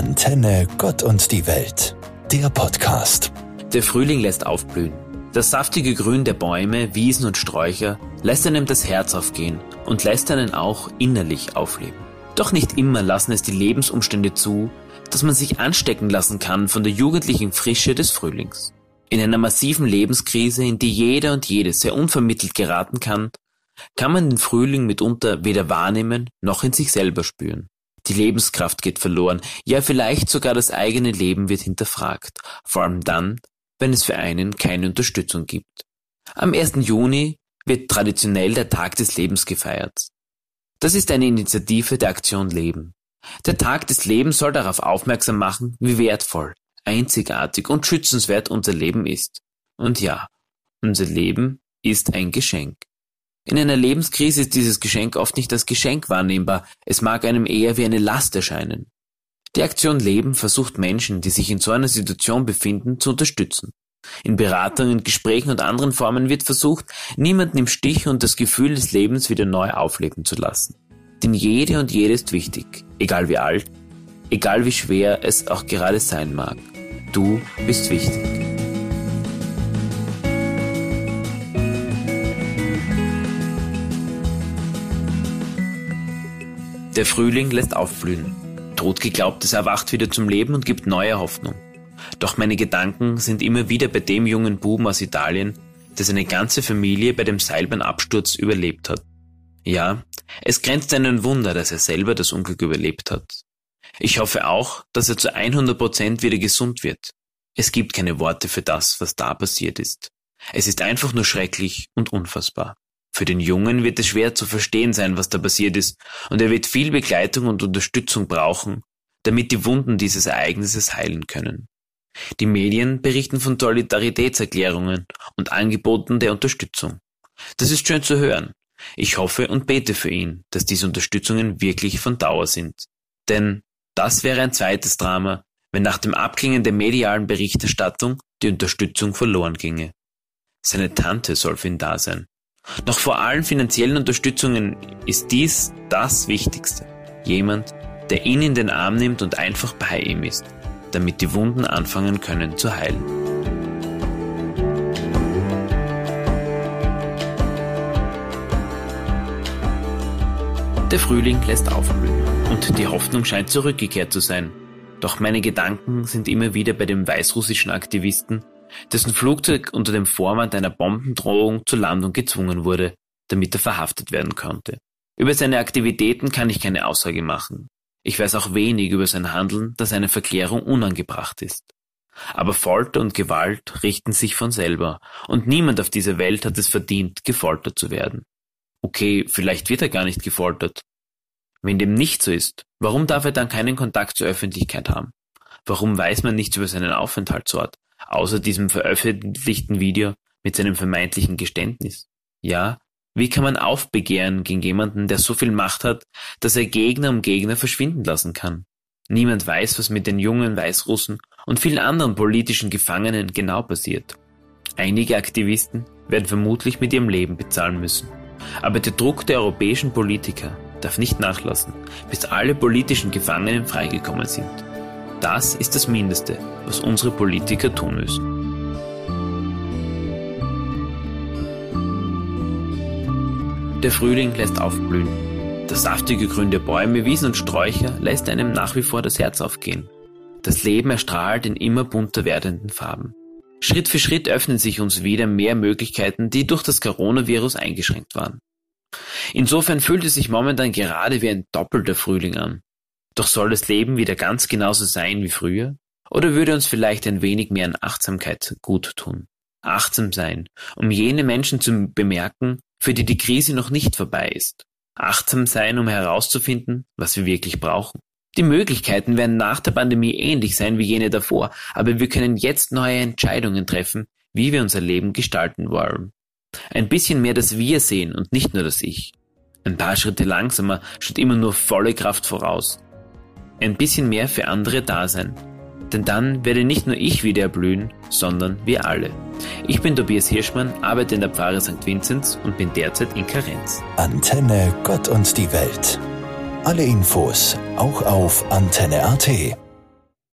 Antenne Gott und die Welt, der Podcast. Der Frühling lässt aufblühen. Das saftige Grün der Bäume, Wiesen und Sträucher lässt einem das Herz aufgehen und lässt einen auch innerlich aufleben. Doch nicht immer lassen es die Lebensumstände zu, dass man sich anstecken lassen kann von der jugendlichen Frische des Frühlings. In einer massiven Lebenskrise, in die jeder und jede sehr unvermittelt geraten kann, kann man den Frühling mitunter weder wahrnehmen noch in sich selber spüren. Die Lebenskraft geht verloren, ja vielleicht sogar das eigene Leben wird hinterfragt, vor allem dann, wenn es für einen keine Unterstützung gibt. Am 1. Juni wird traditionell der Tag des Lebens gefeiert. Das ist eine Initiative der Aktion Leben. Der Tag des Lebens soll darauf aufmerksam machen, wie wertvoll, einzigartig und schützenswert unser Leben ist. Und ja, unser Leben ist ein Geschenk. In einer Lebenskrise ist dieses Geschenk oft nicht als Geschenk wahrnehmbar, es mag einem eher wie eine Last erscheinen. Die Aktion Leben versucht Menschen, die sich in so einer Situation befinden, zu unterstützen. In Beratungen, Gesprächen und anderen Formen wird versucht, niemanden im Stich und das Gefühl des Lebens wieder neu aufleben zu lassen. Denn jede und jede ist wichtig, egal wie alt, egal wie schwer es auch gerade sein mag. Du bist wichtig. Der Frühling lässt aufblühen. Totgeglaubtes erwacht wieder zum Leben und gibt neue Hoffnung. Doch meine Gedanken sind immer wieder bei dem jungen Buben aus Italien, der seine ganze Familie bei dem Seilbahnabsturz überlebt hat. Ja, es grenzt einen Wunder, dass er selber das Unglück überlebt hat. Ich hoffe auch, dass er zu 100 Prozent wieder gesund wird. Es gibt keine Worte für das, was da passiert ist. Es ist einfach nur schrecklich und unfassbar. Für den Jungen wird es schwer zu verstehen sein, was da passiert ist, und er wird viel Begleitung und Unterstützung brauchen, damit die Wunden dieses Ereignisses heilen können. Die Medien berichten von Solidaritätserklärungen und Angeboten der Unterstützung. Das ist schön zu hören. Ich hoffe und bete für ihn, dass diese Unterstützungen wirklich von Dauer sind. Denn das wäre ein zweites Drama, wenn nach dem Abklingen der medialen Berichterstattung die Unterstützung verloren ginge. Seine Tante soll für ihn da sein. Doch vor allen finanziellen Unterstützungen ist dies das Wichtigste. Jemand, der ihn in den Arm nimmt und einfach bei ihm ist, damit die Wunden anfangen können zu heilen. Der Frühling lässt aufblühen und die Hoffnung scheint zurückgekehrt zu sein. Doch meine Gedanken sind immer wieder bei dem weißrussischen Aktivisten, dessen Flugzeug unter dem Vorwand einer Bombendrohung zur Landung gezwungen wurde, damit er verhaftet werden konnte. Über seine Aktivitäten kann ich keine Aussage machen. Ich weiß auch wenig über sein Handeln, das eine Verklärung unangebracht ist. Aber Folter und Gewalt richten sich von selber, und niemand auf dieser Welt hat es verdient, gefoltert zu werden. Okay, vielleicht wird er gar nicht gefoltert. Wenn dem nicht so ist, warum darf er dann keinen Kontakt zur Öffentlichkeit haben? Warum weiß man nichts über seinen Aufenthaltsort? Außer diesem veröffentlichten Video mit seinem vermeintlichen Geständnis. Ja, wie kann man aufbegehren gegen jemanden, der so viel Macht hat, dass er Gegner um Gegner verschwinden lassen kann? Niemand weiß, was mit den jungen Weißrussen und vielen anderen politischen Gefangenen genau passiert. Einige Aktivisten werden vermutlich mit ihrem Leben bezahlen müssen. Aber der Druck der europäischen Politiker darf nicht nachlassen, bis alle politischen Gefangenen freigekommen sind. Das ist das Mindeste, was unsere Politiker tun müssen. Der Frühling lässt aufblühen. Das saftige Grün der Bäume, Wiesen und Sträucher lässt einem nach wie vor das Herz aufgehen. Das Leben erstrahlt in immer bunter werdenden Farben. Schritt für Schritt öffnen sich uns wieder mehr Möglichkeiten, die durch das Coronavirus eingeschränkt waren. Insofern fühlt es sich momentan gerade wie ein doppelter Frühling an. Doch soll das Leben wieder ganz genauso sein wie früher? Oder würde uns vielleicht ein wenig mehr an Achtsamkeit gut tun? Achtsam sein, um jene Menschen zu bemerken, für die die Krise noch nicht vorbei ist. Achtsam sein, um herauszufinden, was wir wirklich brauchen. Die Möglichkeiten werden nach der Pandemie ähnlich sein wie jene davor, aber wir können jetzt neue Entscheidungen treffen, wie wir unser Leben gestalten wollen. Ein bisschen mehr das Wir sehen und nicht nur das Ich. Ein paar Schritte langsamer statt immer nur volle Kraft voraus ein bisschen mehr für andere da sein. Denn dann werde nicht nur ich wieder erblühen, sondern wir alle. Ich bin Tobias Hirschmann, arbeite in der Pfarre St. Vinzenz und bin derzeit in Karenz. Antenne Gott und die Welt. Alle Infos auch auf antenne.at.